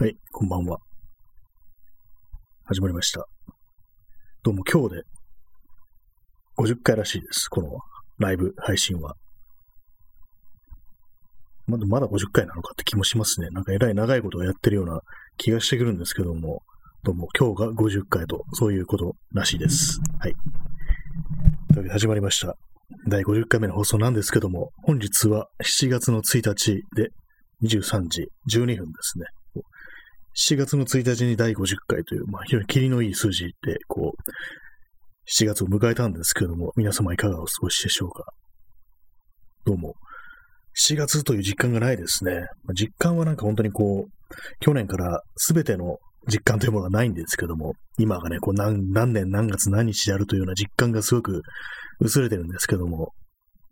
はい、こんばんは。始まりました。どうも今日で50回らしいです。このライブ配信は。まだまだ50回なのかって気もしますね。なんかえらい長いことをやってるような気がしてくるんですけども、どうも今日が50回とそういうことらしいです。はい。というわけで始まりました。第50回目の放送なんですけども、本日は7月の1日で23時12分ですね。7月の1日に第50回という、まあ、非常にキリのいい数字で、こう、7月を迎えたんですけれども、皆様いかがお過ごしでしょうかどうも。7月という実感がないですね。ま実感はなんか本当にこう、去年から全ての実感というものがないんですけども、今がね、こう何何年何月何日であるというような実感がすごく薄れてるんですけども、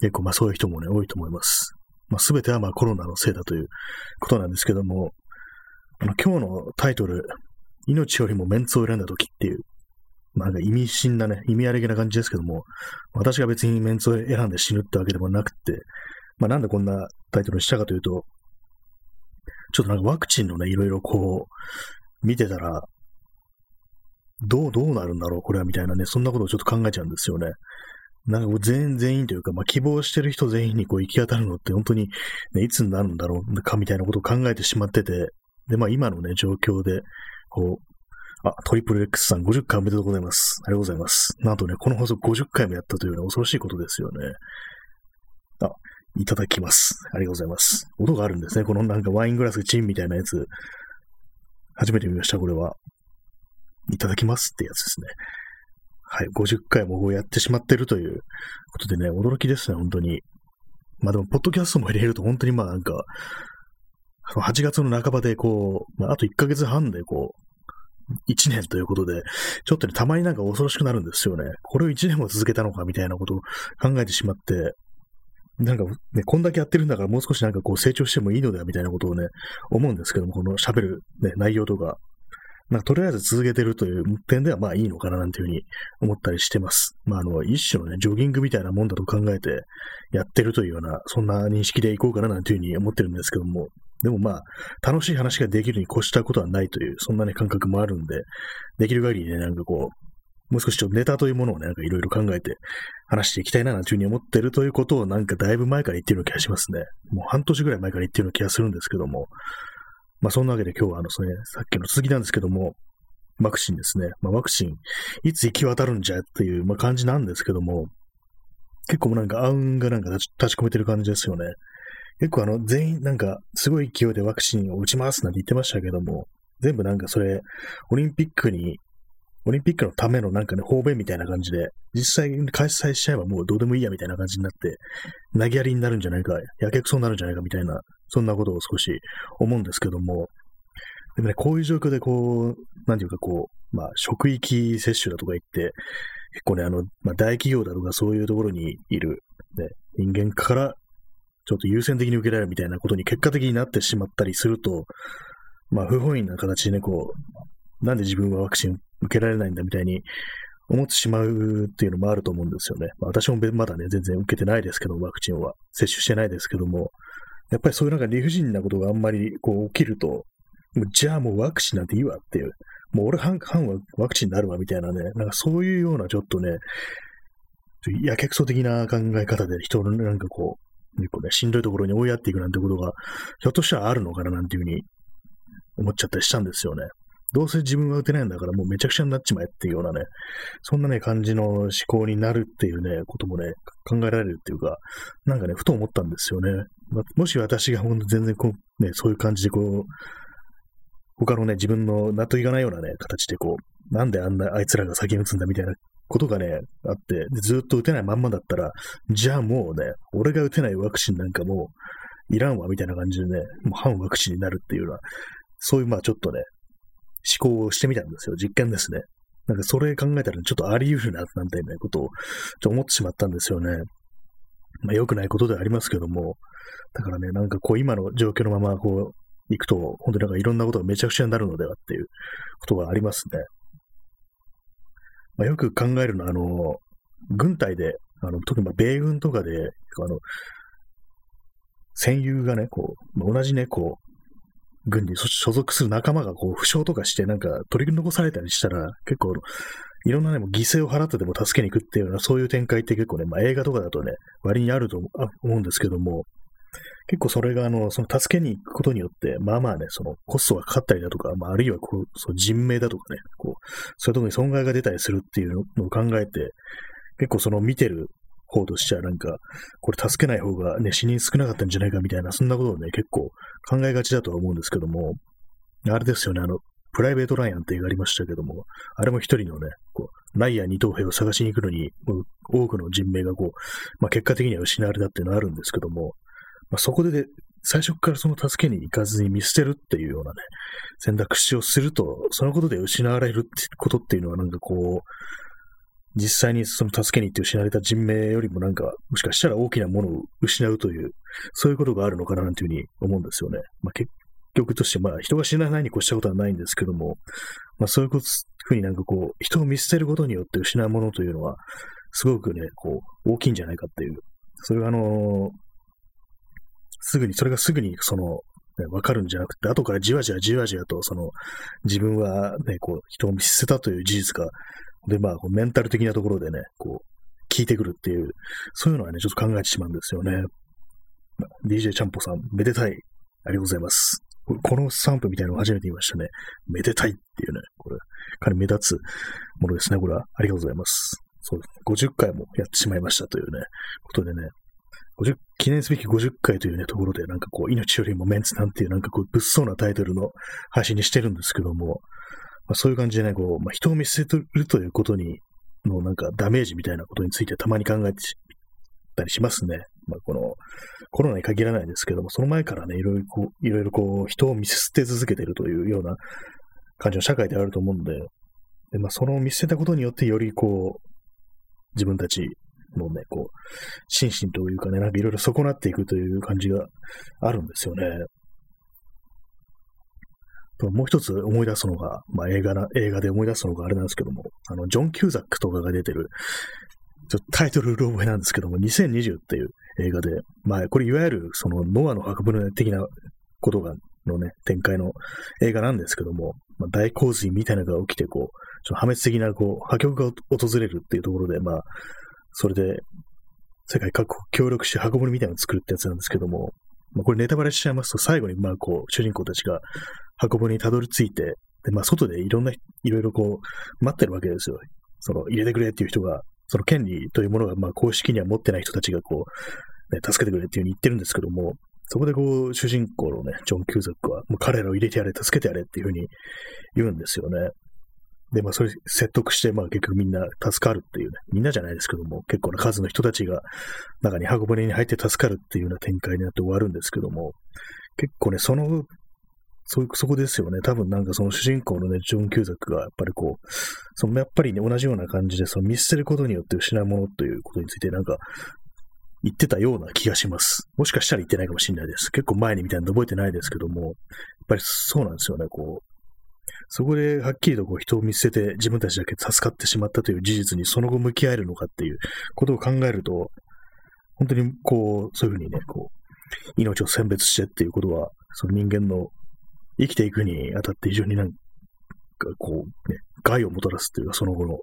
結構まあそういう人もね、多いと思います。まあ全てはまあコロナのせいだということなんですけども、あの、今日のタイトル、命よりもメンツを選んだ時っていう、まあ、なんか意味深なね、意味ありげな感じですけども、私が別にメンツを選んで死ぬってわけでもなくて、まあなんでこんなタイトルにしたかというと、ちょっとなんかワクチンのね、いろいろこう、見てたら、どう、どうなるんだろう、これは、みたいなね、そんなことをちょっと考えちゃうんですよね。なんか全員全員というか、まあ希望してる人全員にこう行き当たるのって本当に、ね、いつになるんだろうかみたいなことを考えてしまってて、で、まあ今のね、状況で、こう、あ、トリプル X さん50回おめでとうございます。ありがとうございます。なんとね、この放送50回もやったというね、恐ろしいことですよね。あ、いただきます。ありがとうございます。音があるんですね。このなんかワイングラスチンみたいなやつ。初めて見ました、これは。いただきますってやつですね。はい、50回もこうやってしまってるということでね、驚きですね、本当に。まあでも、ポッドキャストも入れると本当にまあなんか、8月の半ばでこう、まあ、あと1ヶ月半でこう、1年ということで、ちょっとね、たまになんか恐ろしくなるんですよね。これを1年も続けたのかみたいなことを考えてしまって、なんかね、こんだけやってるんだからもう少しなんかこう成長してもいいのではみたいなことをね、思うんですけども、この喋るね、内容とか、なんかとりあえず続けてるという点ではまあいいのかななんていうふうに思ったりしてます。まああの、一種のね、ジョギングみたいなもんだと考えてやってるというような、そんな認識でいこうかななんていうふうに思ってるんですけども、でもまあ、楽しい話ができるに越したことはないという、そんなね、感覚もあるんで、できる限りね、なんかこう、もう少しちょっとネタというものをね、なんかいろいろ考えて話していきたいななんていうふうに思ってるということをなんかだいぶ前から言ってるような気がしますね。もう半年ぐらい前から言ってるような気がするんですけども、まあそんなわけで今日はあの、それ、さっきの続きなんですけども、ワクチンですね。まあワクチン、いつ行き渡るんじゃっていう、まあ、感じなんですけども、結構なんか暗雲がなんか立ち込めてる感じですよね。結構あの、全員なんか、すごい勢いでワクチンを打ちますなんて言ってましたけども、全部なんかそれ、オリンピックに、オリンピックのためのなんかね、方便みたいな感じで、実際に開催しちゃえばもうどうでもいいやみたいな感じになって、投げやりになるんじゃないか、やけくそになるんじゃないかみたいな、そんなことを少し思うんですけども、でもね、こういう状況でこう、なんていうかこう、まあ、職域接種だとか言って、結構ね、あの、まあ、大企業だとかそういうところにいる、ね、人間からちょっと優先的に受けられるみたいなことに結果的になってしまったりすると、まあ、不本意な形でね、こう、なんで自分はワクチン受けられないんだみたいに思ってしまうっていうのもあると思うんですよね。まあ、私もまだね、全然受けてないですけど、ワクチンは。接種してないですけども、やっぱりそういうなんか理不尽なことがあんまりこう起きると、じゃあもうワクチンなんていいわっていう、もう俺半半はワクチンになるわみたいなね、なんかそういうようなちょっとね、やけくそ的な考え方で人のなんかこう、結構ね、しんどいところに追いやっていくなんてことが、ひょっとしたらあるのかななんていうふうに思っちゃったりしたんですよね。どうせ自分は打てないんだからもうめちゃくちゃになっちまえっていうようなね、そんなね、感じの思考になるっていうね、こともね、考えられるっていうか、なんかね、ふと思ったんですよね。まもし私が本当全然こう、ね、そういう感じでこう、他のね、自分の納得いかないようなね、形でこう、なんであんなあいつらが先に打つんだみたいなことがね、あって、ずっと打てないまんまだったら、じゃあもうね、俺が打てないワクチンなんかもういらんわみたいな感じでね、もう反ワクチンになるっていうような、そういうまあちょっとね、思考をしてみたんですよ。実験ですね。なんかそれ考えたらちょっとあり得るな、なんてね、ことをちょっと思ってしまったんですよね。まあ良くないことではありますけども、だからね、なんかこう今の状況のままこう、行くと、本当になんかいろんなことがめちゃくちゃになるのではっていうことがありますね。まあ、よく考えるのは、あの、軍隊で、あの、特にまあ米軍とかで、あの、戦友がね、こう、まあ同じね、こう、軍に所属する仲間がこう負傷とかしてなんか取り残されたりしたら結構いろんなね、も犠牲を払ってでも助けに行くっていうようなそういう展開って結構ね、まあ映画とかだとね、割にあると思うんですけども、結構それがあの、その助けに行くことによって、まあまあね、そのコストがかかったりだとか、まああるいはこう、その人命だとかね、こう、そういうところに損害が出たりするっていうのを考えて、結構その見てる方としてはなんか、これ助けない方がね、死人少なかったんじゃないかみたいな、そんなことをね、結構考えがちだとは思うんですけども、あれですよね、あの、プライベート・ライアンって映画ありましたけども、あれも一人のね、こう、ライアー二等兵を探しに行くのに、多くの人命がこう、まあ結果的には失われたっていうのはあるんですけども、まあそこで、最初からその助けに行かずに見捨てるっていうようなね、選択肢をすると、そのことで失われるってことっていうのはなんかこう、実際にその助けに行って失われた人命よりもなんか、もしかしたら大きなものを失うという、そういうことがあるのかななんていうふうに思うんですよね。まあ、結局として、まあ人が死なないに越したことはないんですけども、まあそういうふうになんかこう、人を見捨てることによって失うものというのは、すごくね、こう、大きいんじゃないかっていう。それがあの、すぐに、それがすぐにその、ね、わかるんじゃなくて、後からじわじわじわじわと、その、自分はね、こう、人を見捨てたという事実がで、まあ、メンタル的なところでね、こう、聞いてくるっていう、そういうのはね、ちょっと考えてしまうんですよね。DJ ちゃんぽさん、めでたい。ありがとうございます。このスタンプみたいなのを初めて見ましたね。めでたいっていうね、これ、かなり目立つものですね。これは、ありがとうございます。そうですね。50回もやってしまいましたというね、ことでね、50記念すべき50回というね、ところで、なんかこう、命よりもメンツなんていう、なんかこう、物騒なタイトルの配信にしてるんですけども、まあ、そういう感じでね、こう、まあ、人を見捨てるということに、のなんかダメージみたいなことについてたまに考えてたりしますね。まあ、この、コロナに限らないですけども、その前からね、いろいろこう、いろいろこう、人を見捨て続けてるというような感じの社会であると思うんで、でまあ、その見捨てたことによって、よりこう、自分たちのね、こう、心身というかね、なんかいろいろ損なっていくという感じがあるんですよね。もう一つ思い出すのが、まあ映画な、映画で思い出すのがあれなんですけども、あの、ジョン・キューザックとかが出てる、ちょっとタイトルうろ覚えなんですけども、2020っていう映画で、まあこれいわゆるそのノアの博物的なことが、のね、展開の映画なんですけども、まあ、大洪水みたいなのが起きて、こう、ちょっと破滅的な、こう、破局が訪れるっていうところで、まあ、それで、世界各国協力して箱物みたいなのを作るってやつなんですけども、まあ、これネタバレしちゃいますと、最後に、まあ、こう、主人公たちが箱舟にたどり着いて、で、まあ、外でいろんな、いろいろこう、待ってるわけですよ。その、入れてくれっていう人が、その権利というものが、まあ、公式には持ってない人たちが、こう、ね、助けてくれっていうふうに言ってるんですけども、そこでこう、主人公のね、ジョン・キューザックは、もう彼らを入れてやれ、助けてやれっていうふうに言うんですよね。で、まあ、それ説得して、まあ、結局みんな助かるっていうね、みんなじゃないですけども、結構な数の人たちが中に箱舟に入って助かるっていうような展開になって終わるんですけども、結構ね、そのそ、そこですよね。多分なんかその主人公のね、ジョン・キューザックがやっぱりこう、そのやっぱりね、同じような感じで、その見捨てることによって失うものということについてなんか言ってたような気がします。もしかしたら言ってないかもしれないです。結構前にみたいなの覚えてないですけども、やっぱりそうなんですよね、こう。そこではっきりとこう人を見捨てて自分たちだけ助かってしまったという事実にその後向き合えるのかっていうことを考えると、本当にこう、そういうふうにね、こう、命を選別してっていうことは、その人間の生きていくにあたって非常になんかこう、ね、害をもたらすというか、その後の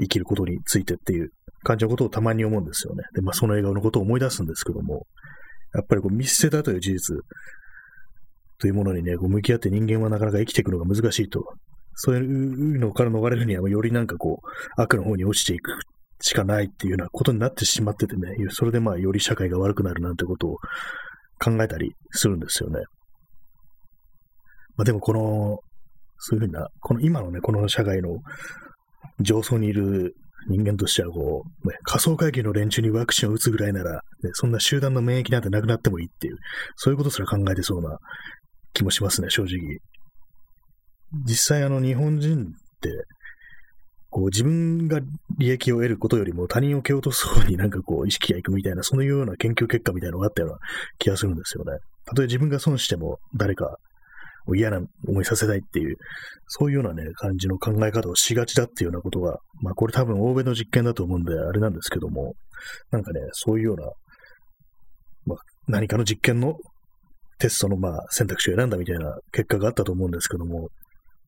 生きることについてっていう感じのことをたまに思うんですよね。で、まあその映画のことを思い出すんですけども、やっぱりこう見捨てたという事実というものにね、こう向き合って人間はなかなか生きていくのが難しいと。そういうのから逃れるには、よりなんかこう、悪の方に落ちていくしかないっていうようなことになってしまっててね、それでまあより社会が悪くなるなんてことを考えたりするんですよね。まあでもこの、そういうふうな、この今のね、この社会の上層にいる人間としてはこう、ね、仮想会議の連中にワクチンを打つぐらいなら、ね、そんな集団の免疫なんてなくなってもいいっていう、そういうことすら考えてそうな気もしますね、正直。実際あの日本人って、こう自分が利益を得ることよりも他人を蹴落とす方になんかこう意識がいくみたいな、そういうような研究結果みたいなのがあったような気がするんですよね。たとえ自分が損しても誰かを嫌な思いさせたいっていう、そういうようなね、感じの考え方をしがちだっていうようなことが、まあこれ多分欧米の実験だと思うんであれなんですけども、なんかね、そういうような、まあ何かの実験のテストのまあ選択肢を選んだみたいな結果があったと思うんですけども、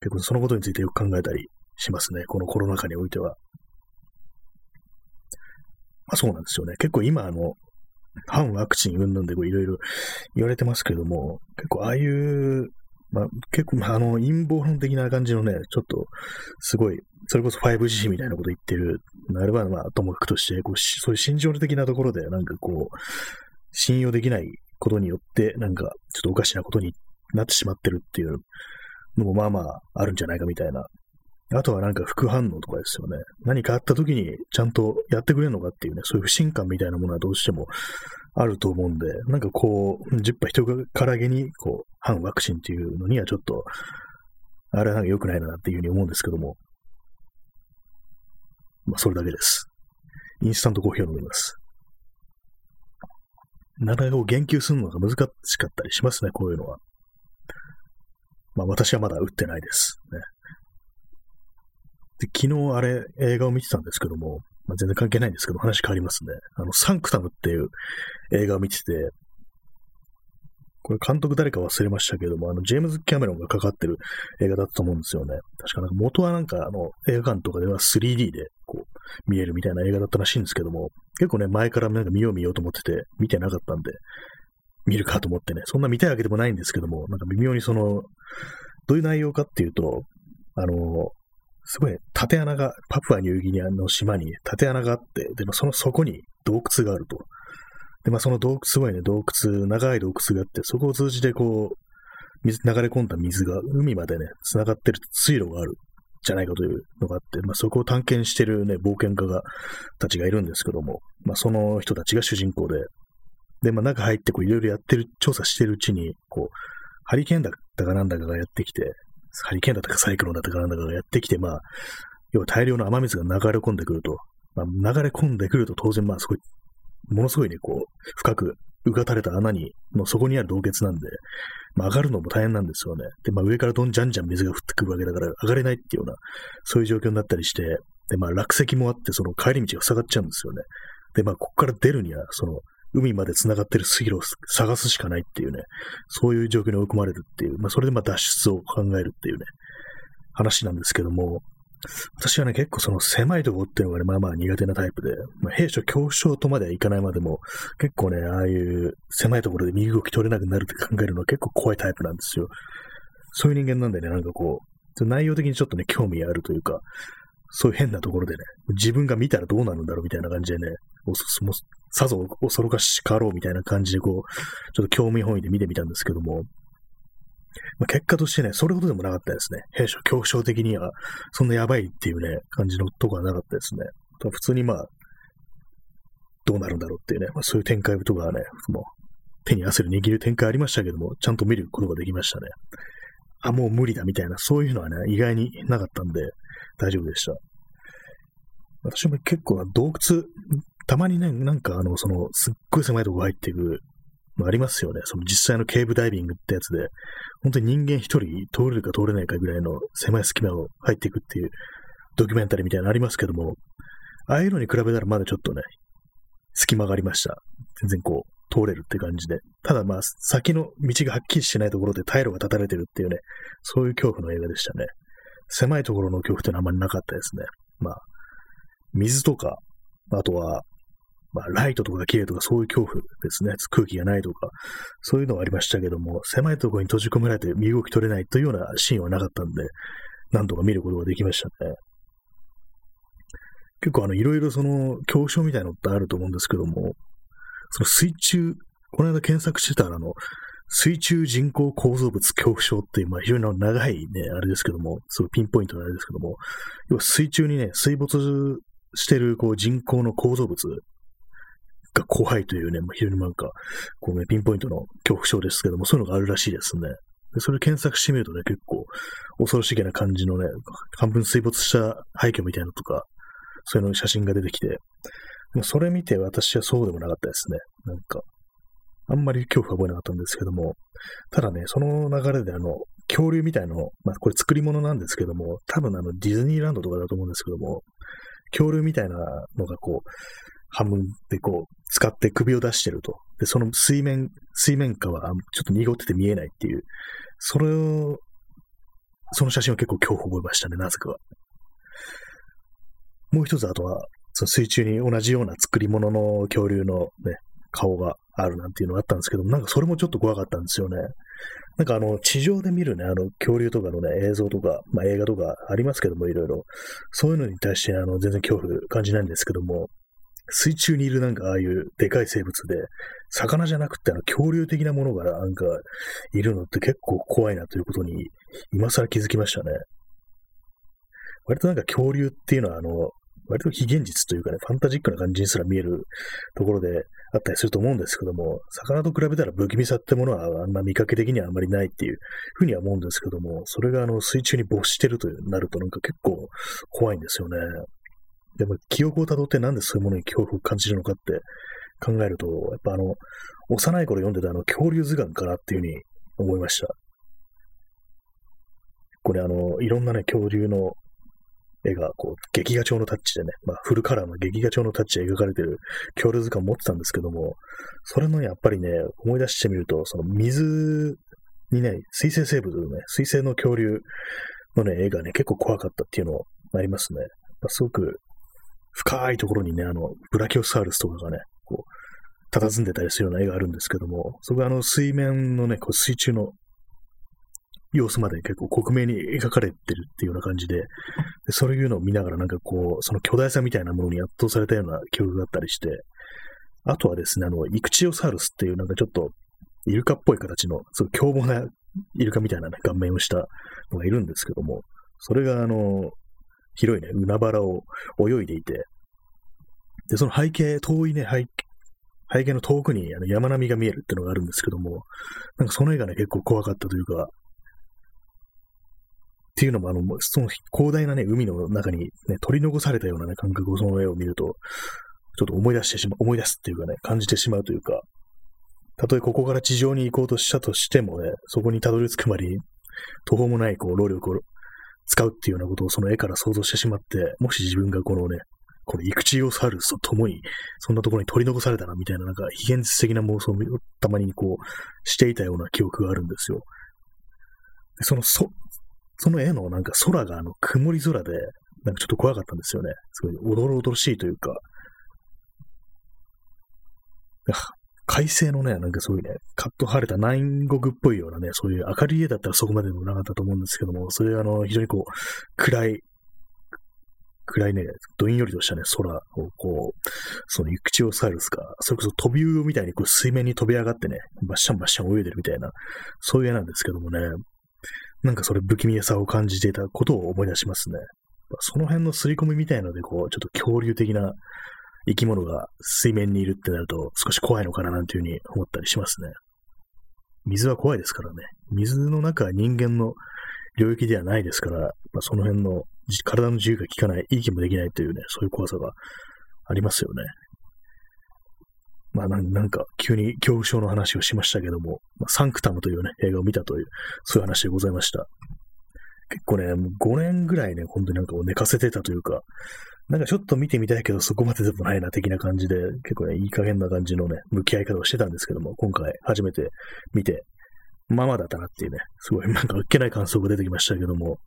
結構そのことについてよく考えたりしますね。このコロナ禍においては。まあそうなんですよね。結構今あの、反ワクチン云々でいろいろ言われてますけども、結構ああいう、まあ結構あの陰謀論的な感じのね、ちょっとすごい、それこそ 5G みたいなこと言ってる、なればまあともかくとして、こうそういう心情的なところでなんかこう、信用できないことによって、なんかちょっとおかしなことになってしまってるっていうのもまあまああるんじゃないかみたいなあとはなんか副反応とかですよね。何かあった時にちゃんとやってくれるのかっていうね、そういう不信感みたいなものはどうしてもあると思うんで、なんかこう、10波人からげに、こう、反ワクチンっていうのにはちょっと、あれはなんか良くないなっていうふうに思うんですけども。まあ、それだけです。インスタントコーヒーを飲みます。なかなか言及するのが難しかったりしますね、こういうのは。まあ私はまだ打ってないです。ね。で、昨日あれ、映画を見てたんですけども、まあ、全然関係ないんですけど、話変わりますね。あの、サンクタムっていう映画を見てて、これ監督誰か忘れましたけども、あの、ジェームズ・キャメロンがかかってる映画だったと思うんですよね。確かなんか元はなんかあの、映画館とかでは 3D で、見えるみたいな映画だったらしいんですけども、結構ね、前からなんか見よう見ようと思ってて、見てなかったんで、見るかと思ってね、そんな見たいわけでもないんですけども、なんか微妙にその、どういう内容かっていうと、あの、すごい縦穴が、パプアニューギニアの島に縦穴があって、で、もその底に洞窟があると。で、まあその洞窟、すごいね、洞窟、長い洞窟があって、そこを通じてこう、水、流れ込んだ水が海までね、繋がってる水路があるじゃないかというのがあって、まあそこを探検してるね、冒険家が、たちがいるんですけども、まあその人たちが主人公で、で、まあ中入ってこういろいろやってる、調査してるうちに、こう、ハリケーンだったかなんだかがやってきて、ハリケーンだったかサイクロンだったかなんだかがやってきて、まあ、要は大量の雨水が流れ込んでくると。まあ、流れ込んでくると当然まあすごい、ものすごいね、こう、深くうがたれた穴に、の底にある洞穴なんで、まあ、上がるのも大変なんですよね。で、まあ、上からどんじゃんじゃん水が降ってくるわけだから、上がれないっていうような、そういう状況になったりして、で、まあ、落石もあって、その帰り道が塞がっちゃうんですよね。で、まあ、ここから出るには、その、海まで繋がってる水路を探すしかないっていうね、そういう状況に追い込まれるっていう、まあ、それでまあ脱出を考えるっていうね、話なんですけども、私はね、結構その狭いところっていうのがね、まあまあ苦手なタイプで、まあ、兵所恐怖症とまではいかないまでも、結構ね、ああいう狭いところで身動き取れなくなるって考えるのは結構怖いタイプなんですよ。そういう人間なんでね、なんかこう、内容的にちょっとね、興味あるというか、そういう変なところでね、自分が見たらどうなるんだろうみたいな感じでね、さぞ恐ろかしかろうみたいな感じで、こう、ちょっと興味本位で見てみたんですけども、まあ、結果としてね、それほどでもなかったですね。兵所恐怖症的には、そんなやばいっていうね、感じのとこはなかったですね。普通にまあ、どうなるんだろうっていうね、まあ、そういう展開とかはね、もう手に汗を握る展開ありましたけども、ちゃんと見ることができましたね。あ、もう無理だみたいな、そういうのはね、意外になかったんで、大丈夫でした。私も結構洞窟、たまにね、なんかあの、その、すっごい狭いとこ入っていくありますよね。その実際のケーブダイビングってやつで、本当に人間一人通れるか通れないかぐらいの狭い隙間を入っていくっていうドキュメンタリーみたいなのありますけども、ああいうのに比べたらまだちょっとね、隙間がありました。全然こう、通れるって感じで。ただまあ、先の道がはっきりしてないところで退路が断たれてるっていうね、そういう恐怖の映画でしたね。狭いところの恐怖ってのはあまりなかったですね。まあ、水とか、あとは、まあ、ライトとかが綺麗とかそういう恐怖ですね。空気がないとか、そういうのがありましたけども、狭いところに閉じ込められて身動き取れないというようなシーンはなかったんで、何度か見ることができましたね。結構あの、いろいろその、恐怖症みたいなのってあると思うんですけども、その水中、この間検索してたら、あの、水中人工構造物恐怖症っていう、まあ、非常に長いね、あれですけども、すごいピンポイントなあれですけども、要は水中にね、水没してるこう人工の構造物が怖いというね、まあ、非常になんか、こうね、ピンポイントの恐怖症ですけども、そういうのがあるらしいですね。で、それ検索してみるとね、結構恐ろしげな感じのね、半分水没した廃墟みたいなのとか、そういうの写真が出てきて、もそれ見て私はそうでもなかったですね。なんか、あんまり恐怖は覚えなかったんですけども、ただね、その流れであの、恐竜みたいの、まあこれ作り物なんですけども、多分あのディズニーランドとかだと思うんですけども、恐竜みたいなのがこう、半分でこう、使って首を出してると。で、その水面、水面下はちょっと濁ってて見えないっていう、それを、その写真を結構恐怖を覚えましたね、なぜかは。もう一つ、あとは、その水中に同じような作り物の恐竜のね、顔があるなんていうのがあったんですけども、なんかそれもちょっと怖かったんですよね。なんかあの、地上で見るね、あの、恐竜とかのね、映像とか、まあ映画とかありますけども、いろいろ。そういうのに対して、あの、全然恐怖感じないんですけども、水中にいるなんかああいうでかい生物で、魚じゃなくてあの恐竜的なものがなんかいるのって結構怖いなということに今更気づきましたね。割となんか恐竜っていうのはあの、割と非現実というかね、ファンタジックな感じにすら見えるところであったりすると思うんですけども、魚と比べたら不気味さってものはあんま見かけ的にはあんまりないっていうふうには思うんですけども、それがあの水中に没してるとなるとなんか結構怖いんですよね。でも記憶をたどってなんでそういうものに恐怖を感じるのかって考えると、やっぱあの、幼い頃読んでたあの恐竜図鑑かなっていうふうに思いました。これあの、いろんなね、恐竜の絵が、こう、劇画調のタッチでね、まあ、フルカラーの劇画調のタッチで描かれてる恐竜図鑑持ってたんですけども、それのやっぱりね、思い出してみると、その水にね、水生生物のね、水生の恐竜のね、絵がね、結構怖かったっていうのありますね。まあ、すごく深いところにね、あの、ブラキオサウルスとかがね、こう、佇んでたりするような絵があるんですけども、そこがあの水面のね、こう水中の様子まで結構克明に描かれてるっていうような感じで、でそういうのを見ながらなんかこう、その巨大さみたいなものに圧倒されたような記憶があったりして、あとはですね、あの、イクチオサウルスっていうなんかちょっと、イルカっぽい形の、すごい凶暴なイルカみたいなね、顔面をしたのがいるんですけども、それがあの、広いね、海原を泳いでいて、で、その背景、遠いね、背背景の遠くにあの山並みが見えるっていうのがあるんですけども、なんかその絵がね、結構怖かったというか、っていうのも、あの、その広大なね、海の中にね、取り残されたようなね、感覚をその絵を見ると、ちょっと思い出してしまう、思い出すっていうかね、感じてしまうというか、たとえここから地上に行こうとしたとしてもね、そこにたどり着くまでに途方もないこう労力を使うっていうようなことをその絵から想像してしまって、もし自分がこのね、このイクチオサウルスと共に、そんなところに取り残されたな、みたいな、なんか、非現実的な妄想をたまにこう、していたような記憶があるんですよ。その、そ、その絵のなんか空があの曇り空で、なんかちょっと怖かったんですよね。すごい、おどろおどろしいというか、快晴のね、なんかそういうね、カット晴れた南国っぽいようなね、そういう明るい家だったらそこまでもなかったと思うんですけども、それあの、非常にこう、暗い、暗いね、どんよりとしたね、空をこう、そのユクチオサウルスが、それこそ飛び魚みたいにこう水面に飛び上がってね、バッシャンバッシャン泳いでるみたいな、そういう絵なんですけどもね、なんかそれ不気味さを感じていたことを思い出しますね。その辺の刷り込みみたいので、こう、ちょっと恐竜的な生き物が水面にいるってなると少し怖いのかななんていうふうに思ったりしますね。水は怖いですからね。水の中は人間の領域ではないですから、まあ、その辺の体の自由が効かない、いい気もできないというね、そういう怖さがありますよね。まあなんか急に恐怖症の話をしましたけども、まあ、サンクタムというね、映画を見たという、そういう話でございました。結構ね、もう5年ぐらいね、本当になんか寝かせてたというか、なんかちょっと見てみたいけど、そこまででもないな、的な感じで、結構ね、いい加減な感じのね、向き合い方をしてたんですけども、今回初めて見て、まあまあだったなっていうね、すごいなんかあっけない感想が出てきましたけども、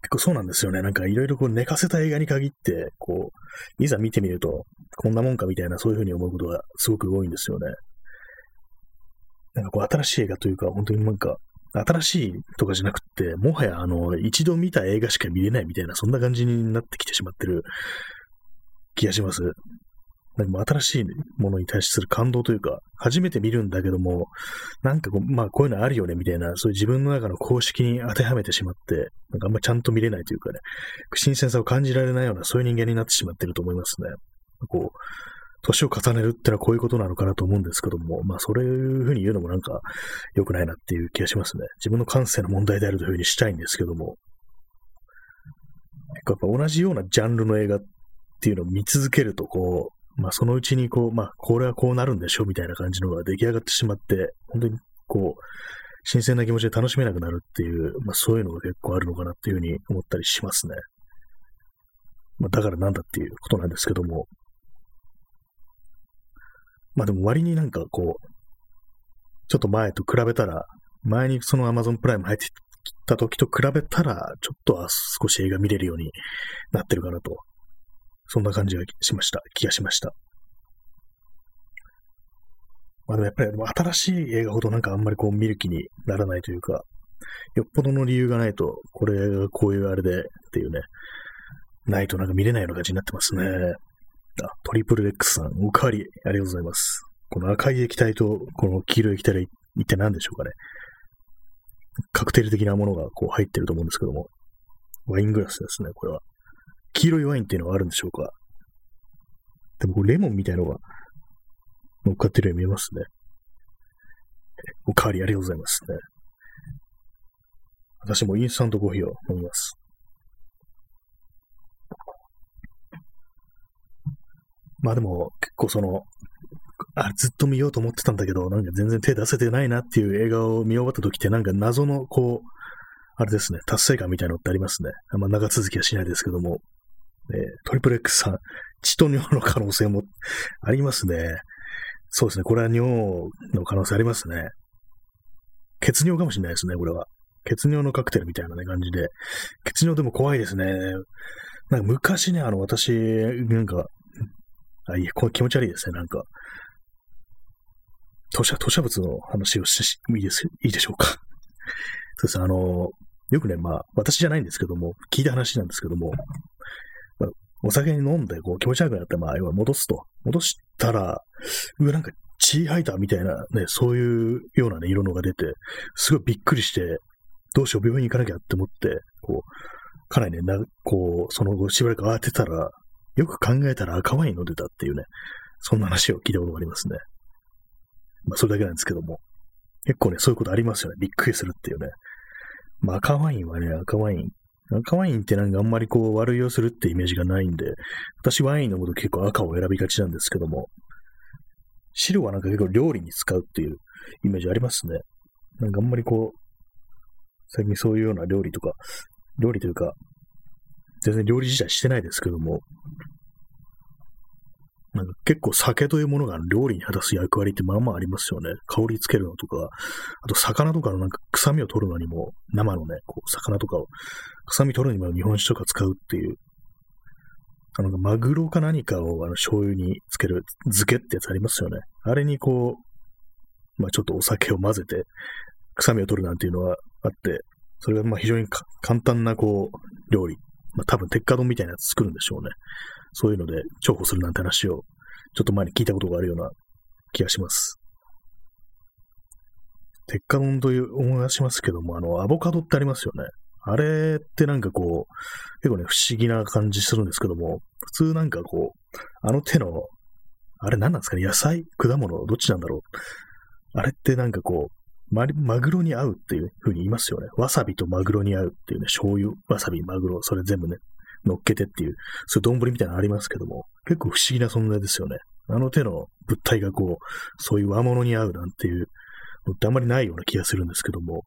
結構そうなんですよね。なんかいろいろこう寝かせた映画に限って、こう、いざ見てみると、こんなもんかみたいな、そういうふうに思うことがすごく多いんですよね。なんかこう新しい映画というか、本当になんか、新しいとかじゃなくて、もはやあの、一度見た映画しか見れないみたいな、そんな感じになってきてしまってる気がします。なんか新しいものに対する感動というか、初めて見るんだけども、なんかこう、まあこういうのあるよねみたいな、そういう自分の中の公式に当てはめてしまって、なんかあんまちゃんと見れないというかね、新鮮さを感じられないような、そういう人間になってしまってると思いますね。こう、年を重ねるってのはこういうことなのかなと思うんですけども、まあ、そういうふうに言うのもなんか良くないなっていう気がしますね。自分の感性の問題であるというふうにしたいんですけども、やっぱ同じようなジャンルの映画っていうのを見続けると、こう、まあ、そのうちにこう、まあ、これはこうなるんでしょうみたいな感じのが出来上がってしまって、本当にこう、新鮮な気持ちで楽しめなくなるっていう、まあ、そういうのが結構あるのかなっていうふうに思ったりしますね。まあ、だからなんだっていうことなんですけども、まあでも割になんかこう、ちょっと前と比べたら、前にその Amazon プライム入ってきた時と比べたら、ちょっとは少し映画見れるようになってるかなと。そんな感じがしました。気がしました。まあでもやっぱり新しい映画ほどなんかあんまりこう見る気にならないというか、よっぽどの理由がないと、これがこういうあれでっていうね、ないとなんか見れないような感じになってますね。あ、トリプル X さん、おかわりありがとうございます。この赤い液体とこの黄色い液体は一体何でしょうかね。カクテル的なものがこう入ってると思うんですけども。ワイングラスですね、これは。黄色いワインっていうのはあるんでしょうかでもレモンみたいのが乗っかってるように見えますね。おかわりありがとうございますね。私もインスタントコーヒーを飲みます。まあでも、結構その、あずっと見ようと思ってたんだけど、なんか全然手出せてないなっていう映画を見終わった時って、なんか謎の、こう、あれですね、達成感みたいなのってありますね。あんま長続きはしないですけども。えー、トリプル X さん、血と尿の可能性もありますね。そうですね、これは尿の可能性ありますね。血尿かもしれないですね、これは。血尿のカクテルみたいなね、感じで。血尿でも怖いですね。なんか昔ね、あの、私、なんか、あ、いや、これ気持ち悪いですね、なんか。吐砂、吐砂物の話をしてもいいです、いいでしょうか。そうですね、あの、よくね、まあ、私じゃないんですけども、聞いた話なんですけども、まあ、お酒に飲んで、こう、気持ち悪くなって、まあ、要は戻すと。戻したら、うわ、なんか血吐いたみたいなね、そういうようなね、色のが出て、すごいびっくりして、どうしよう、病院に行かなきゃって思って、こう、かなりね、な、こう、その後しばらく慌てたら、よく考えたら赤ワイン飲んでたっていうね、そんな話を聞いたことがありますね。まあ、それだけなんですけども。結構ね、そういうことありますよね。びっくりするっていうね。まあ、赤ワインはね、赤ワイン。赤ワインってなんかあんまりこう悪いをするってイメージがないんで、私ワイン飲むと結構赤を選びがちなんですけども、白はなんか結構料理に使うっていうイメージありますね。なんかあんまりこう、最近そういうような料理とか、料理というか、全然料理自体してないですけども、なんか結構酒というものが料理に果たす役割ってまあまあありますよね。香りつけるのとか、あと魚とかのなんか臭みを取るのにも、生のね、こう魚とかを臭み取るにも日本酒とか使うっていう、あの、マグロか何かをあの醤油につける漬けってやつありますよね。あれにこう、まあちょっとお酒を混ぜて、臭みを取るなんていうのはあって、それがまあ非常に簡単なこう、料理。まあ多分鉄火丼みたいなやつ作るんでしょうね。そういうので重宝するなんて話を、ちょっと前に聞いたことがあるような気がします。鉄火丼という思い出しますけども、あの、アボカドってありますよね。あれってなんかこう、結構ね、不思議な感じするんですけども、普通なんかこう、あの手の、あれ何なんですかね？野菜？果物？どっちなんだろう？あれってなんかこう、ママグロに合うっていう風に言いますよね。わさびとマグロに合うっていうね、醤油、わさび、マグロ、それ全部ね、乗っけてっていう、そういう丼みたいなのありますけども、結構不思議な存在ですよね。あの手の物体がこう、そういう和物に合うなんていうあんまりないような気がするんですけども、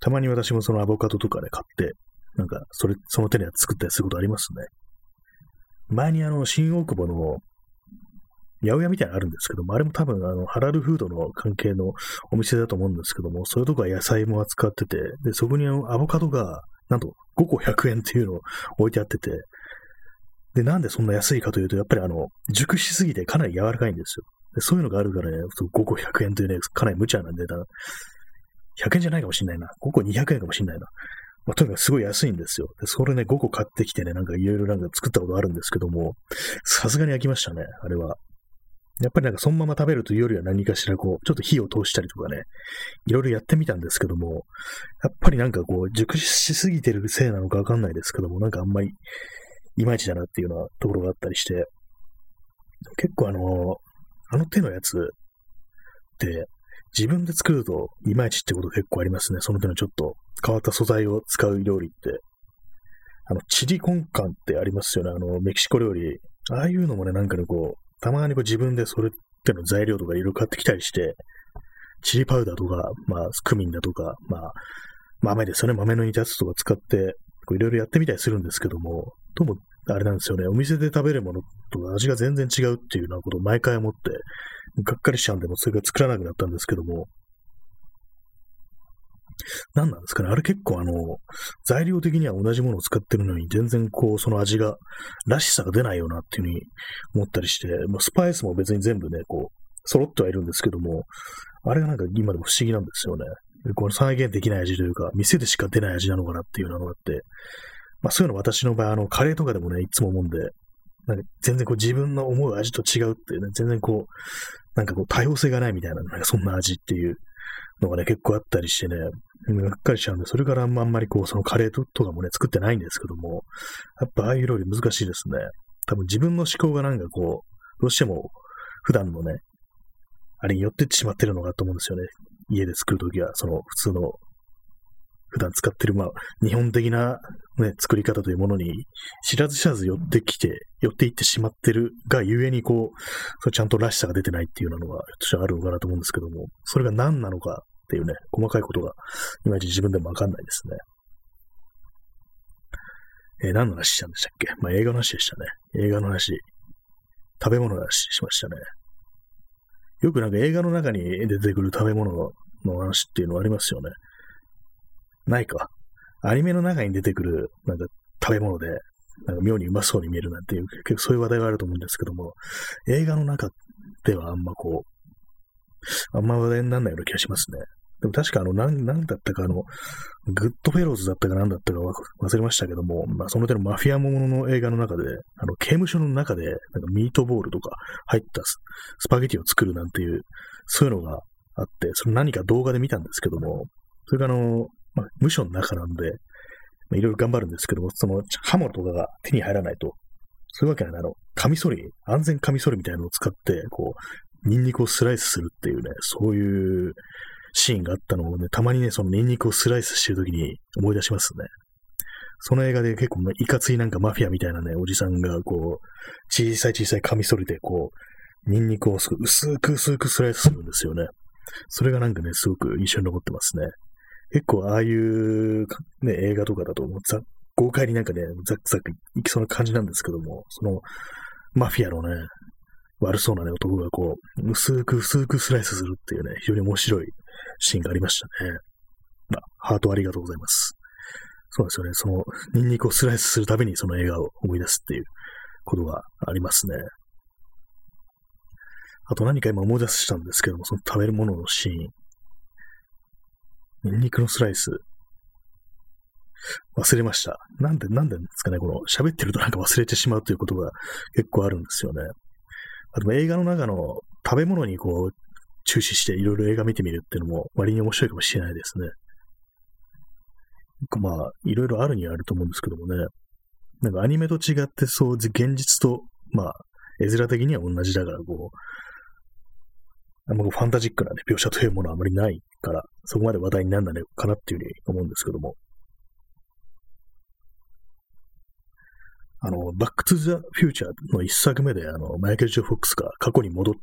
たまに私もそのアボカドとかね、買って、なんか、それ、その手に作ったりすることありますね。前にあの、新大久保の、八百屋みたいなのあるんですけども、あれも多分、あの、ハラルフードの関係のお店だと思うんですけども、そういうとこは野菜も扱ってて、で、そこに、アボカドが、なんと5個100円っていうのを置いてあってて、で、なんでそんな安いかというと、やっぱりあの、熟しすぎてかなり柔らかいんですよ。でそういうのがあるからね、5個100円というね、かなり無茶な値段。100円じゃないかもしんないな。5個200円かもしんないな。まあ、とにかくすごい安いんですよ。で、それね、5個買ってきてね、なんかいろいろなんか作ったことあるんですけども、さすがに飽きましたね、あれは。やっぱりなんかそのまま食べるというよりは何かしらこう、ちょっと火を通したりとかね、いろいろやってみたんですけども、やっぱりなんかこう、熟しすぎてるせいなのかわかんないですけども、なんかあんまり、いまいちだなっていうようなところがあったりして、結構あの、あの手のやつって、自分で作るといまいちってこと結構ありますね。その手のちょっと変わった素材を使う料理って。あの、チリコンカンってありますよね。あの、メキシコ料理。ああいうのもね、なんかね、こう、たまにこう自分でそれっての材料とかいろいろ買ってきたりして、チリパウダーとか、まあ、クミンだとか、まあ、豆ですよね。豆の煮たやつとか使って、いろいろやってみたりするんですけども、どうも、あれなんですよね。お店で食べるものと味が全然違うっていうようなことを毎回思って、がっかりしちゃうんで、もうそれが作らなくなったんですけども、何なんですかねあれ結構あの、材料的には同じものを使ってるのに、全然こう、その味が、らしさが出ないよなっていうふうに思ったりして、まあ、スパイスも別に全部ね、こう、揃ってはいるんですけども、あれがなんか今でも不思議なんですよね。これ再現できない味というか、店でしか出ない味なのかなっていうのがあって、まあそういうの私の場合、あの、カレーとかでもね、いつも思うんで、なんか全然こう自分の思う味と違うっていうね、全然こう、なんかこう多様性がないみたいな、なんかそんな味っていうのがね、結構あったりしてね、がっかりしちゃうんで、それからあんまりこう、そのカレーとかもね、作ってないんですけども、やっぱああいう料理難しいですね。多分自分の思考がなんかこう、どうしても普段のね、あれに寄ってってしまってるのかと思うんですよね。家で作るときは、その普通の、普段使ってる、まあ、日本的なね、作り方というものに知らず知らず寄ってきて、寄っていってしまってるがゆえにこう、ちゃんとらしさが出てないっていうのが、ひょっとしたらあるのかなと思うんですけども、それが何なのかっていうね、細かいことが、いまいち自分でもわかんないですね。えー、何の話したんでしたっけ？まあ、映画の話でしたね。映画の話。食べ物の話しましたね。よくなんか映画の中に出てくる食べ物の話っていうのはありますよね。ないか。アニメの中に出てくるなんか食べ物で、なんか妙にうまそうに見えるなんていう、結構そういう話題があると思うんですけども、映画の中ではあんまこう、あんま話題にならないような気がしますね。でも確かあの、なん、なんだったかあの、グッドフェローズだったかなんだったか忘れましたけども、まあその手のマフィアものの映画の中で、あの、刑務所の中で、なんかミートボールとか入ったスパゲティを作るなんていう、そういうのがあって、それ何か動画で見たんですけども、それがあの、まあ、無所の中なんで、まあ、いろいろ頑張るんですけども、その刃物とかが手に入らないと、そういうわけないあの、カミソリ、安全カミソリみたいなのを使って、こう、ニンニクをスライスするっていうね、そういうシーンがあったのをね、たまにね、そのニンニクをスライスしてるときに思い出しますね。その映画で結構、ね、いかついなんかマフィアみたいなね、おじさんがこう、小さい小さいカミソリでこう、ニンニクを薄く薄くスライスするんですよね。それがなんかね、すごく印象に残ってますね。結構ああいう、ね、映画とかだと、ざ豪快になんかね、ザックザックいきそうな感じなんですけども、その、マフィアのね、悪そうなね、男がこう、薄く薄くスライスするっていうね、非常に面白いシーンがありましたね。まあ、ハートありがとうございます。そうですよね。その、ニンニクをスライスするたびにその映画を思い出すっていうことがありますね。あと何か今思い出したんですけども、その食べるもののシーン。ニンニクのスライス。忘れました。なんで、なんでですかね、この喋ってるとなんか忘れてしまうということが結構あるんですよね。あと映画の中の食べ物にこう、注視していろいろ映画見てみるっていうのも割に面白いかもしれないですね。まあ、いろいろあるにはあると思うんですけどもね。なんかアニメと違ってそう、現実と、まあ、絵面的には同じだから、こう、あんまファンタジックな、ね、描写というものはあまりないから、そこまで話題にならないのかなっていうふうに思うんですけども。あの、バックトゥザフューチャーの一作目で、あの、マイケル・ジョー・フォックスが過去に戻って、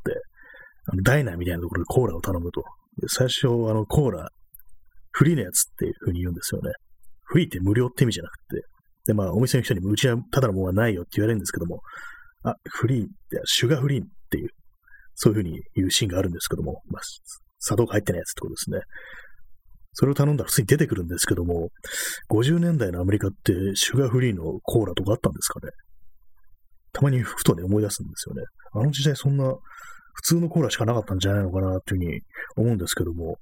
あのダイナーみたいなところでコーラを頼むと。最初、あの、コーラ、フリーのやつっていう風に言うんですよね。フリーって無料って意味じゃなくて。で、まあ、お店の人にも、うちはただのものはないよって言われるんですけども、あ、フリーって、シュガーフリーっていう、そういう風に言うシーンがあるんですけども、まあ、砂糖が入ってないやつってことですね。それを頼んだら普通に出てくるんですけども、50年代のアメリカってシュガーフリーのコーラとかあったんですかねたまにふとね思い出すんですよね。あの時代そんな普通のコーラしかなかったんじゃないのかなっていうふうに思うんですけども、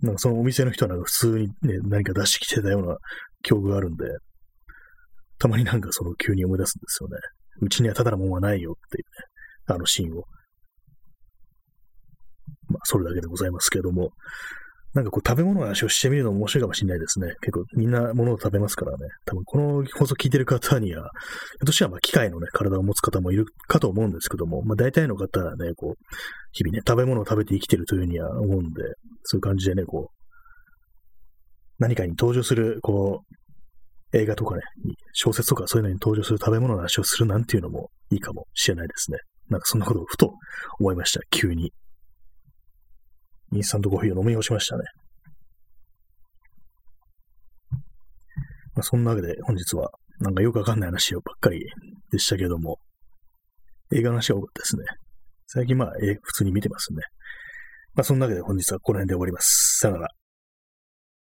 なんかそのお店の人はなんか普通にね、何か出してきてたような記憶があるんで、たまになんかその急に思い出すんですよね。うちにはただのもんはないよっていうね、あのシーンを。それだけでございますけども、なんかこう食べ物の話をしてみるのも面白いかもしれないですね。結構みんな物を食べますからね。多分この放送聞いてる方には、ひょっとしたらまあ機械のね、体を持つ方もいるかと思うんですけども、まあ大体の方はね、こう、日々ね、食べ物を食べて生きてるというふうには思うんで、そういう感じでね、こう、何かに登場する、こう、映画とかね、小説とかそういうのに登場する食べ物の話をするなんていうのもいいかもしれないですね。なんかそんなことをふと思いました、急に。インスタントコーヒーを飲み干しましたね。まあ、そんなわけで本日はなんかよくわかんない話をばっかりでしたけども、映画の話が多かったですね。最近まあ、え普通に見てますね。まあ、そんなわけで本日はこの辺で終わります。さよなら。